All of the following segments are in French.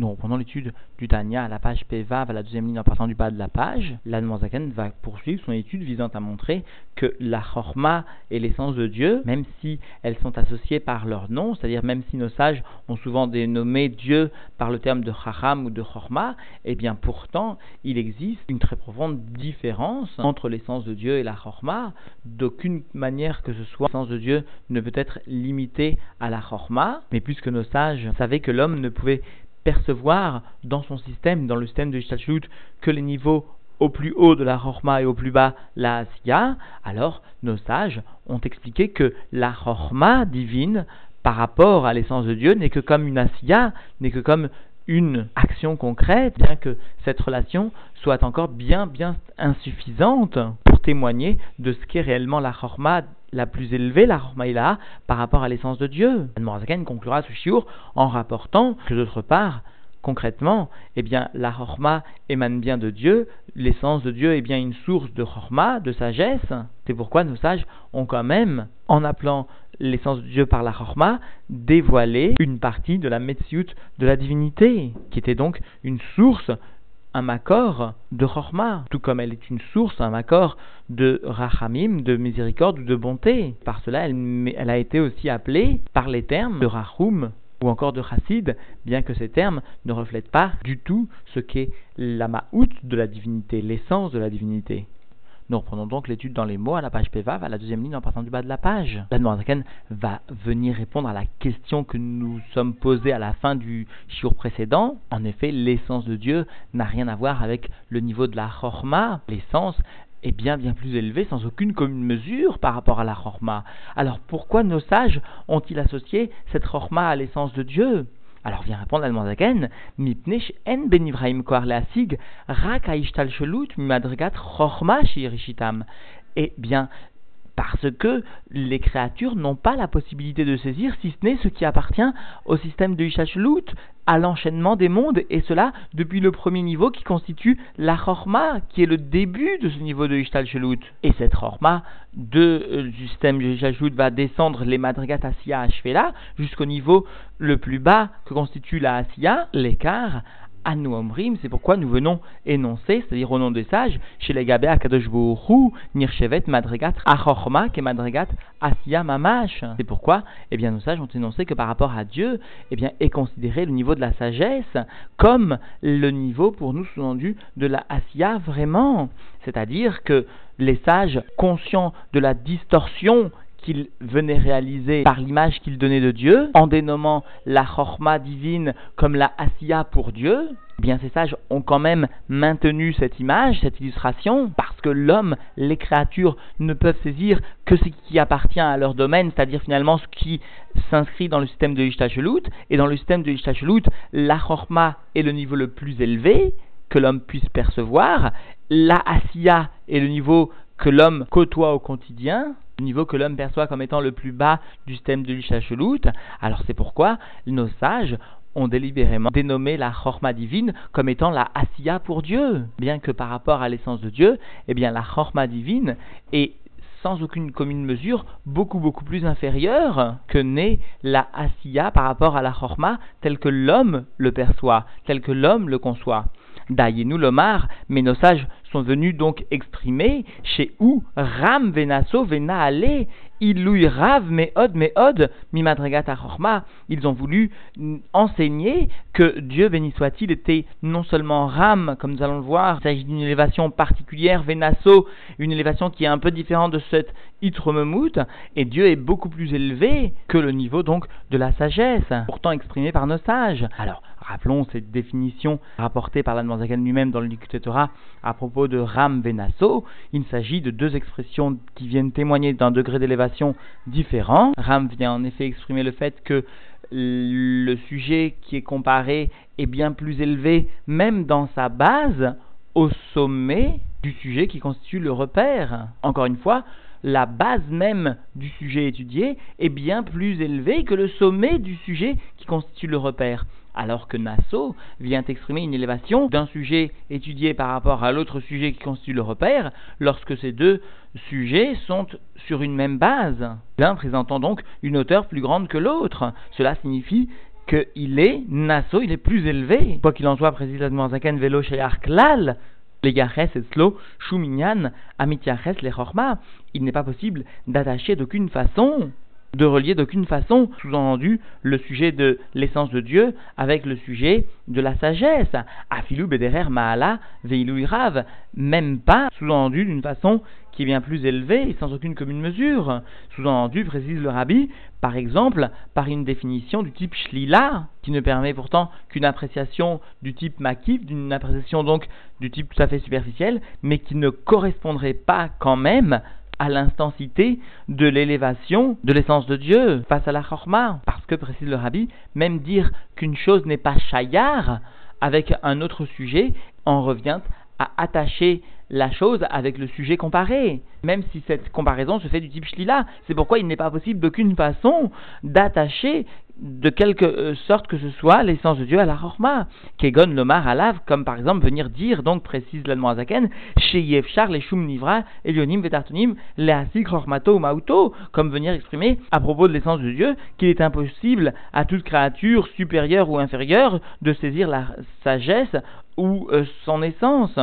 Donc, pendant l'étude du Tania à la page PVAV, à la deuxième ligne en partant du bas de la page, l'Admozaken va poursuivre son étude visant à montrer que la Chorma et l'essence de Dieu, même si elles sont associées par leur nom, c'est-à-dire même si nos sages ont souvent dénommé Dieu par le terme de Chacham ou de Chorma, eh bien pourtant, il existe une très profonde différence entre l'essence de Dieu et la Chorma. D'aucune manière que ce soit, l'essence de Dieu ne peut être limitée à la Chorma, mais puisque nos sages savaient que l'homme ne pouvait percevoir dans son système, dans le système de Ishtalchut, que les niveaux au plus haut de la Chorma et au plus bas la Asiya, alors nos sages ont expliqué que la Chorma divine, par rapport à l'essence de Dieu, n'est que comme une Asiya, n'est que comme une action concrète, bien que cette relation soit encore bien bien insuffisante pour témoigner de ce qu'est réellement la Chorma la plus élevée, la Chormaïla, par rapport à l'essence de Dieu. Morazaken conclura ce shiur en rapportant que d'autre part, concrètement, eh bien, la Chorma émane bien de Dieu, l'essence de Dieu est bien une source de Chorma, de sagesse. C'est pourquoi nos sages ont quand même, en appelant l'essence de Dieu par la Chorma, dévoilé une partie de la Metsiout de la divinité, qui était donc une source un makor de chorma, tout comme elle est une source, un makor de rachamim, de miséricorde ou de bonté. Par cela, elle, a été aussi appelée par les termes de rachum ou encore de chassid, bien que ces termes ne reflètent pas du tout ce qu'est la ma'out de la divinité, l'essence de la divinité. Nous reprenons donc l'étude dans les mots à la page PVAV, à la deuxième ligne en partant du bas de la page. La Noirzaken va venir répondre à la question que nous sommes posée à la fin du shiur précédent. En effet, l'essence de Dieu n'a rien à voir avec le niveau de la chorma. L'essence est bien plus élevée sans aucune commune mesure par rapport à la chorma. Alors pourquoi nos sages ont-ils associé cette chorma à l'essence de Dieu? Alors vient répondre l'Almandagen, Mipnech en ben Ibrahim koar leasig, rak aishtal shelut mimadregat chorma shirishitam. Eh bien, parce que les créatures n'ont pas la possibilité de saisir, si ce n'est ce qui appartient au système de Ishashlut, à l'enchaînement des mondes, et cela depuis le premier niveau qui constitue la Chorma, qui est le début de ce niveau de Ishtalchelut. Et cette Chorma de, euh, du système de Ishtalchelut va descendre les Madrigat Asiya Ashvela jusqu'au niveau le plus bas que constitue la Asiya, l'écart, C'est pourquoi nous venons énoncer, c'est-à-dire au nom des sages, chez les Gabé Akadosh Nirchevet Madrigat Achorma ke Madrigat Asiya Mamash. C'est pourquoi, eh bien, nos sages ont énoncé que par rapport à Dieu, eh bien, est considéré le niveau de la sagesse comme le niveau, pour nous sous-entendu, de la Asiya vraiment. C'est-à-dire que les sages, conscients de la distorsion qu'il venait réaliser par l'image qu'il donnait de Dieu, en dénommant la chorma divine comme la asiya pour Dieu, eh bien ces sages ont quand même maintenu cette image, cette illustration, parce que l'homme, les créatures ne peuvent saisir que ce qui appartient à leur domaine, c'est-à-dire finalement ce qui s'inscrit dans le système de Ishtachelut, et dans le système de Ishtachelut, la chorma est le niveau le plus élevé que l'homme puisse percevoir, la asiya est le niveau que l'homme côtoie au quotidien, le niveau que l'homme perçoit comme étant le plus bas du système de l'Ishachelut. Alors c'est pourquoi nos sages ont délibérément dénommé la Chorma divine comme étant la Asiya pour Dieu. Bien que par rapport à l'essence de Dieu, eh bien la Chorma divine est sans aucune commune mesure, beaucoup beaucoup plus inférieure que n'est la Asiya par rapport à la Chorma tel que l'homme le perçoit, tel que l'homme le conçoit. Dayenu Lomar, mais nos sages sont venus donc exprimer chez où Ram Venaso Vena Ale, Ilui Rav Meod Meod Mimadregat Achorma. Ils ont voulu enseigner que Dieu, béni soit-il, était non seulement Ram, comme nous allons le voir, il s'agit d'une élévation particulière, Venaso, une élévation qui est un peu différente de cette Itromemut, et Dieu est beaucoup plus élevé que le niveau donc de la sagesse, pourtant exprimé par nos sages. Alors, Rappelons cette définition rapportée par l'Admanzakan lui-même dans le Torah à propos de Ram Venaso. Il s'agit de deux expressions qui viennent témoigner d'un degré d'élévation différent. Ram vient en effet exprimer le fait que le sujet qui est comparé est bien plus élevé, même dans sa base, au sommet du sujet qui constitue le repère. Encore une fois, la base même du sujet étudié est bien plus élevée que le sommet du sujet qui constitue le repère alors que Nassau vient exprimer une élévation d'un sujet étudié par rapport à l'autre sujet qui constitue le repère, lorsque ces deux sujets sont sur une même base, l'un présentant donc une hauteur plus grande que l'autre. Cela signifie qu'il est Nasso, il est plus élevé. Quoi qu'il en soit, précise Zaken Velo Sheyar Klal, les Yaches et Slo, Shuminyan, Chorma. Il n'est pas possible d'attacher d'aucune façon de relier d'aucune façon, sous-entendu, le sujet de l'essence de Dieu avec le sujet de la sagesse. Afilou bederer maala veilou irav, même pas, sous-entendu, d'une façon qui est bien plus élevée et sans aucune commune mesure. Sous-entendu, précise le rabbi, par exemple, par une définition du type shlila, qui ne permet pourtant qu'une appréciation du type makif, d'une appréciation donc du type tout à fait superficiel, mais qui ne correspondrait pas quand même à l'intensité de l'élévation de l'essence de Dieu face à la chorma. Parce que, précise le rabbi, même dire qu'une chose n'est pas chayar avec un autre sujet en revient à attacher la chose avec le sujet comparé, même si cette comparaison se fait du type shlila. C'est pourquoi il n'est pas possible d'aucune façon d'attacher de quelque euh, sorte que ce soit l'essence de Dieu à la Chorma. Kegon lomar alav, comme par exemple venir dire, donc précise la Zaken, chez Yevchar les Shum Nivra, Elionim Vetartonim, Leasik Chormato Mauto, comme venir exprimer à propos de l'essence de Dieu qu'il est impossible à toute créature supérieure ou inférieure de saisir la sagesse ou euh, son essence.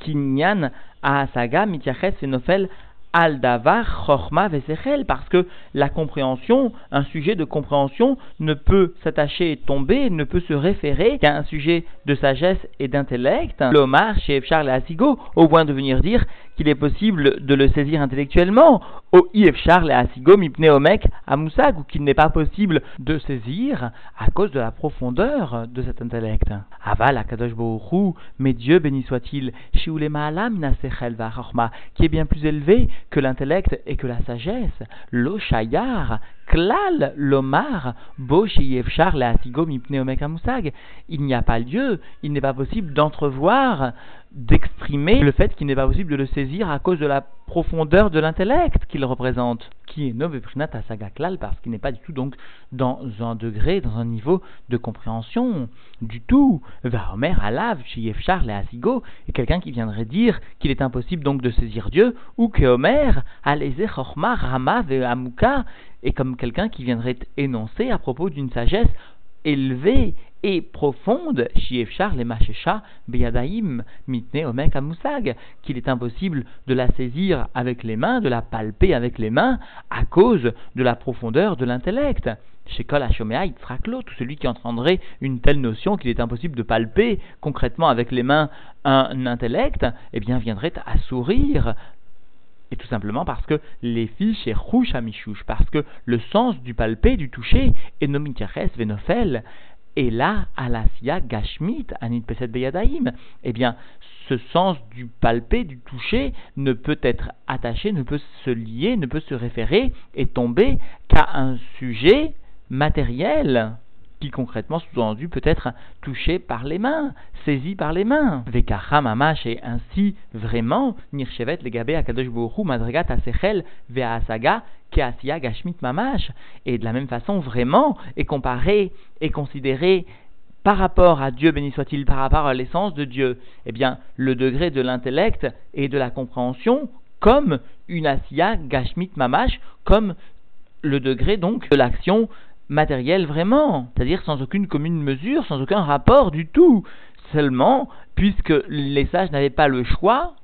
Kinyan Asaga Mitiachet Senofel Al-Davar, Chorma, Vesechel, parce que la compréhension, un sujet de compréhension ne peut s'attacher et tomber, ne peut se référer qu'à un sujet de sagesse et d'intellect. L'Omar, chez Charles Asigo, au point de venir dire qu'il est possible de le saisir intellectuellement, au Ifchar le Asigo Mipneomek à Moussag, ou qu'il n'est pas possible de saisir à cause de la profondeur de cet intellect. Aval Akadosh Bohu, mais Dieu béni soit-il, qui est bien plus élevé que l'intellect et que la sagesse, l'Oshayar, Klal Lomar, Boshiyevchar le Asigo Mipneomek Moussag. Il n'y a pas lieu, il n'est pas possible d'entrevoir d'exprimer le fait qu'il n'est pas possible de le saisir à cause de la profondeur de l'intellect qu'il représente, qui est Noveprinat Asagaklal, parce qu'il n'est pas du tout donc dans un degré, dans un niveau de compréhension du tout. Vahomer Alav, Yefchar le Asigo, est quelqu'un qui viendrait dire qu'il est impossible donc de saisir Dieu, ou que Omer, Aleze Chorma, Rama, Amuka, est comme quelqu'un qui viendrait énoncer à propos d'une sagesse élevée et profonde, Shiefchar le Machesha Beyadaim Mitne Omek Amusag, qu'il est impossible de la saisir avec les mains, de la palper avec les mains, à cause de la profondeur de l'intellect. Chez Kol tout celui qui entendrait une telle notion qu'il est impossible de palper concrètement avec les mains un intellect, eh bien viendrait à sourire et tout simplement parce que les filles chez Rouch parce que le sens du palpé, du toucher, est nomitiaches venofel, et là, alasia gashmit, anit peset beyadaim, eh bien, ce sens du palpé, du toucher, ne peut être attaché, ne peut se lier, ne peut se référer et tomber qu'à un sujet matériel qui concrètement sous-entendu peut être touché par les mains, saisi par les mains. Et ainsi vraiment nirchevet akadosh bohu madrigat asechel ve'asaga gashmit mamash. Et de la même façon vraiment est comparé et considéré par rapport à Dieu, béni soit-il, par rapport à l'essence de Dieu, eh bien, le degré de l'intellect et de la compréhension comme une asia gashmit mamash, comme le degré donc de l'action matériel vraiment, c'est-à-dire sans aucune commune mesure, sans aucun rapport du tout. Seulement, puisque les sages n'avaient pas le choix,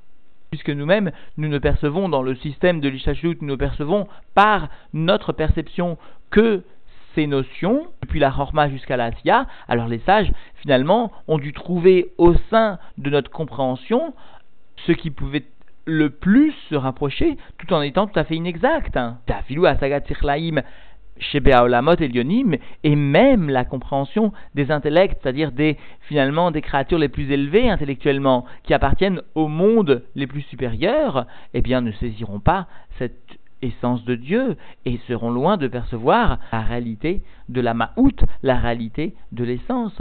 puisque nous-mêmes, nous ne percevons dans le système de l'Ishachut, nous ne percevons par notre perception que ces notions, depuis la Horma jusqu'à la Sia, alors les sages, finalement, ont dû trouver au sein de notre compréhension ce qui pouvait le plus se rapprocher, tout en étant tout à fait inexact. Tafilou Asagat et même la compréhension des intellects, c'est-à-dire des, finalement, des créatures les plus élevées intellectuellement, qui appartiennent au monde les plus supérieurs, eh bien, ne saisiront pas cette essence de Dieu et seront loin de percevoir la réalité de la ma'out, la réalité de l'essence.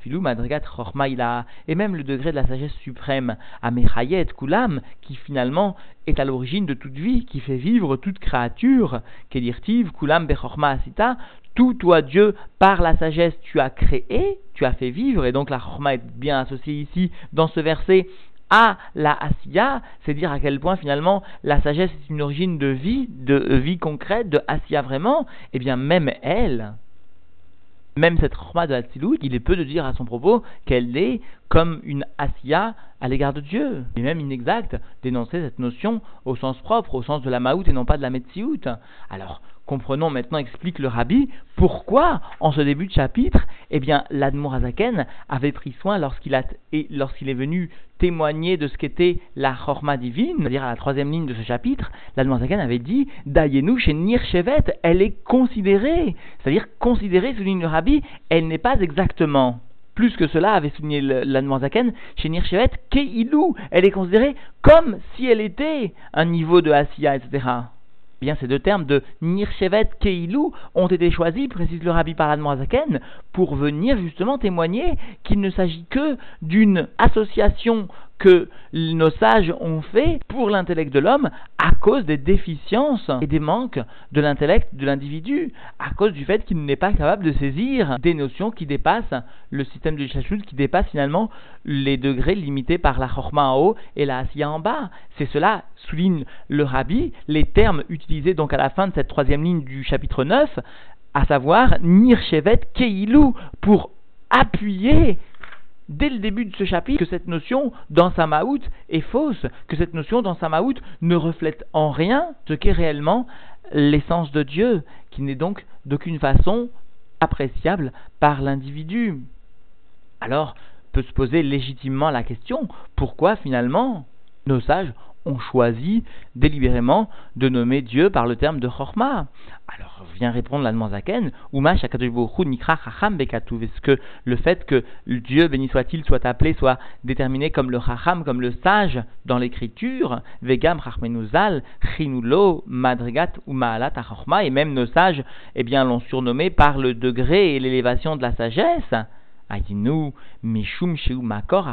filou madrigat chormaïla et même le degré de la sagesse suprême, amechayet kulam, qui finalement est à l'origine de toute vie, qui fait vivre toute créature, kedirtiv kulam bechorma asita, tout toi Dieu, par la sagesse, tu as créé, tu as fait vivre, et donc la chorma est bien associée ici dans ce verset à la Asiya, c'est dire à quel point finalement la sagesse est une origine de vie, de vie concrète, de Asiya vraiment, et eh bien même elle, même cette Chorma de Hatzilut, il est peu de dire à son propos qu'elle est comme une Asiya à l'égard de Dieu. Il est même inexact d'énoncer cette notion au sens propre, au sens de la Maout et non pas de la Metsiout. Alors, comprenons maintenant, explique le rabbi, pourquoi, en ce début de chapitre, eh bien, avait pris soin lorsqu'il est venu témoigner de ce qu'était la Chorma divine, c'est-à-dire à la troisième ligne de ce chapitre, l'Admorazaken avait dit, Dayenu chez Nirchevet, elle est considérée, c'est-à-dire considérée, souligne le rabbi, elle n'est pas exactement. Plus que cela, avait souligné l'Admorazaken, chez Nirchevet, Keilou, elle est considérée comme si elle était un niveau de Asiya, etc. Bien, ces deux termes de Nirchevet Keilou ont été choisis, précise le rabbi Paradman Azaken, pour venir justement témoigner qu'il ne s'agit que d'une association que nos sages ont fait pour l'intellect de l'homme à cause des déficiences et des manques de l'intellect de l'individu, à cause du fait qu'il n'est pas capable de saisir des notions qui dépassent le système de Shashut, qui dépasse finalement les degrés limités par la Chorma en haut et la Asiya en bas. C'est cela, souligne le Rabbi, les termes utilisés donc à la fin de cette troisième ligne du chapitre 9, à savoir Nirchevet Keilou, pour appuyer dès le début de ce chapitre que cette notion dans sa maout est fausse, que cette notion dans sa maout ne reflète en rien ce qu'est réellement l'essence de Dieu, qui n'est donc d'aucune façon appréciable par l'individu. Alors peut se poser légitimement la question, pourquoi finalement nos sages ont choisi délibérément de nommer Dieu par le terme de Chorma. Alors vient répondre l'Admanzaken, Uma Nikra Chacham Bekatuv. Est-ce que le fait que Dieu, béni soit-il, soit appelé, soit déterminé comme le Chacham, comme le sage dans l'écriture, Vegam Chachmenuzal, Chinulo, Madrigat ou Maalat et même nos sages, eh bien, l'ont surnommé par le degré et l'élévation de la sagesse? Mishum Makor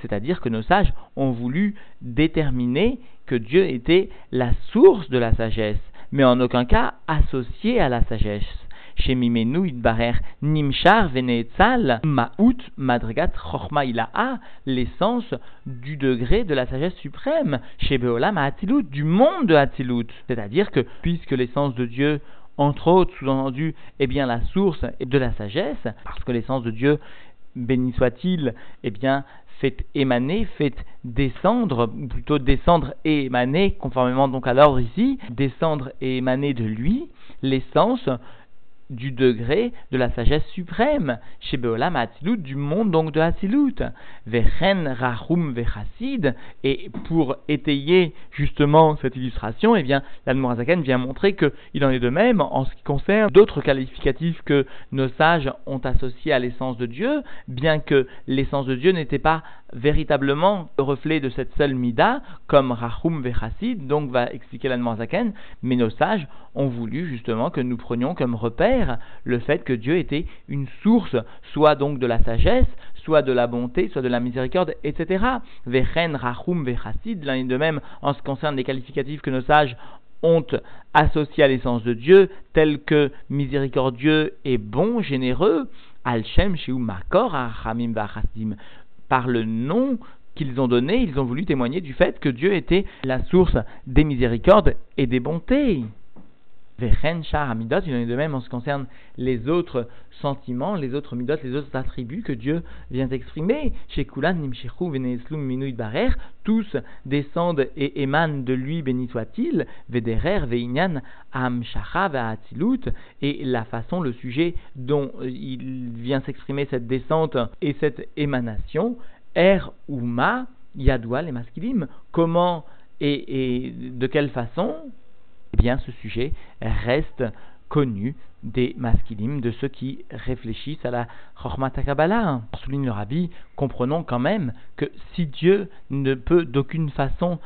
c'est-à-dire que nos sages ont voulu déterminer que Dieu était la source de la sagesse, mais en aucun cas associé à la sagesse. Chez Mimenu Idbarer Nimchar Veneetzal Maout Madrigat Chorma a l'essence du degré de la sagesse suprême. Chez Beolam Hatilut, du monde de Hatilut. C'est-à-dire que puisque l'essence de Dieu entre autres, sous-entendu, eh bien, la source de la sagesse, parce que l'essence de Dieu, béni soit-il, eh bien, fait émaner, fait descendre, plutôt descendre et émaner, conformément donc à l'ordre ici, descendre et émaner de lui, l'essence du degré de la sagesse suprême, chez Beolam Hatzilut, du monde donc de Hatzilut. Vechen Rahum Vechassid, et pour étayer justement cette illustration, eh bien, l'Admorazaken vient montrer qu'il en est de même en ce qui concerne d'autres qualificatifs que nos sages ont associés à l'essence de Dieu, bien que l'essence de Dieu n'était pas véritablement le reflet de cette seule mida, comme Rahum Vechassid, donc va expliquer l'Admorazaken, mais nos sages ont voulu justement que nous prenions comme repère le fait que Dieu était une source, soit donc de la sagesse, soit de la bonté, soit de la miséricorde, etc. Vechen, Rachum, Vechassid, l'un et de même en ce qui concerne les qualificatifs que nos sages ont associés à l'essence de Dieu, tels que miséricordieux et bon, généreux, Al-Shem, Makor, Achamim, Par le nom qu'ils ont donné, ils ont voulu témoigner du fait que Dieu était la source des miséricordes et des bontés. Il en est de même en ce qui concerne les autres sentiments, les autres midot, les autres attributs que Dieu vient exprimer. Chez Kulan, Veneslum, Minuit Barer, tous descendent et émanent de lui, béni soit-il, Vederer, Veinyan, Amshacha, et la façon, le sujet dont il vient s'exprimer cette descente et cette émanation, Er ou Ma, Yadoua, les masculimes, comment et, et de quelle façon eh bien ce sujet reste connu des masculimes, de ceux qui réfléchissent à la Chorma Takabala. Souligne le Rabbi, comprenons quand même que si Dieu ne peut d'aucune façon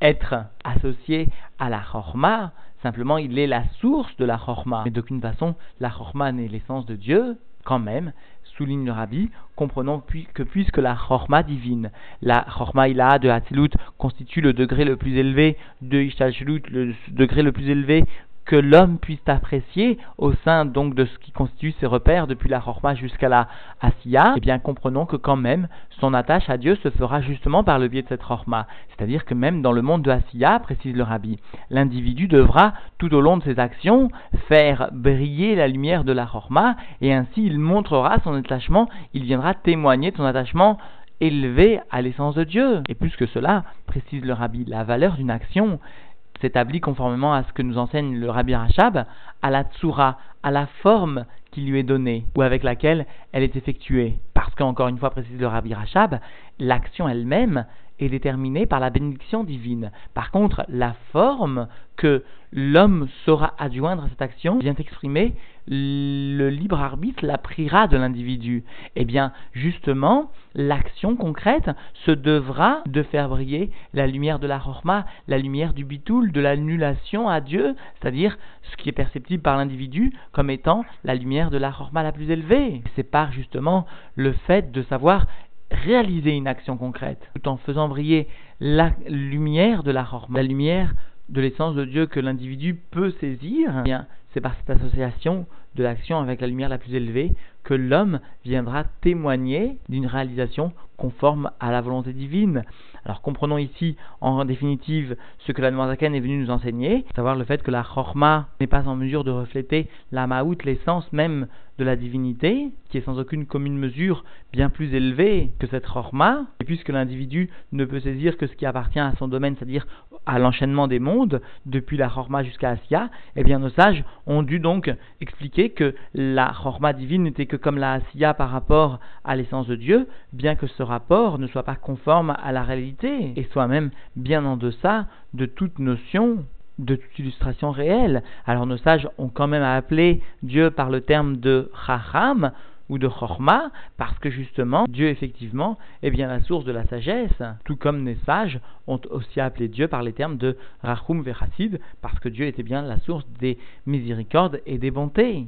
être associé à la Chorma, simplement il est la source de la Chorma, mais d'aucune façon la Chorma n'est l'essence de Dieu, quand même, souligne le rabbi, comprenons que puisque la chorma divine, la chorma de Hatzilut constitue le degré le plus élevé de Ishtalshelut, le degré le plus élevé que l'homme puisse apprécier au sein donc de ce qui constitue ses repères depuis la Chorma jusqu'à la Asiya, eh bien comprenons que quand même son attache à Dieu se fera justement par le biais de cette Chorma. C'est-à-dire que même dans le monde de Asiya, précise le Rabbi, l'individu devra tout au long de ses actions faire briller la lumière de la Chorma et ainsi il montrera son attachement, il viendra témoigner de son attachement élevé à l'essence de Dieu. Et plus que cela, précise le Rabbi, la valeur d'une action s'établit conformément à ce que nous enseigne le Rabbi Rachab, à la tsura, à la forme qui lui est donnée ou avec laquelle elle est effectuée. Parce qu'encore une fois, précise le Rabbi Rachab, l'action elle-même est déterminée par la bénédiction divine. Par contre, la forme que l'homme saura adjoindre à cette action vient exprimer le libre arbitre, la priera de l'individu. Eh bien, justement, l'action concrète se devra de faire briller la lumière de la Rorma, la lumière du bitoul, de l'annulation à Dieu, c'est-à-dire ce qui est perceptible par l'individu comme étant la lumière de la Rorma la plus élevée. C'est par justement le fait de savoir réaliser une action concrète, tout en faisant briller la lumière de la Rorma, la lumière de l'essence de Dieu que l'individu peut saisir, eh c'est par cette association de l'action avec la lumière la plus élevée que l'homme viendra témoigner d'une réalisation conforme à la volonté divine. Alors comprenons ici en définitive ce que la Noirzaken est venu nous enseigner, savoir le fait que la Chorma n'est pas en mesure de refléter la Maout, l'essence même de la divinité, qui est sans aucune commune mesure bien plus élevée que cette Chorma, et puisque l'individu ne peut saisir que ce qui appartient à son domaine, c'est-à-dire à l'enchaînement des mondes, depuis la Chorma jusqu'à Asia, eh bien nos sages ont dû donc expliquer que la Chorma divine n'était que comme la Asiya par rapport à l'essence de Dieu, bien que ce rapport ne soit pas conforme à la réalité et soit même bien en deçà de toute notion de toute illustration réelle. Alors nos sages ont quand même appelé Dieu par le terme de Chacham ou de Chorma, parce que justement, Dieu effectivement est bien la source de la sagesse, tout comme les sages ont aussi appelé Dieu par les termes de Rachum Vechassid, parce que Dieu était bien la source des miséricordes et des bontés.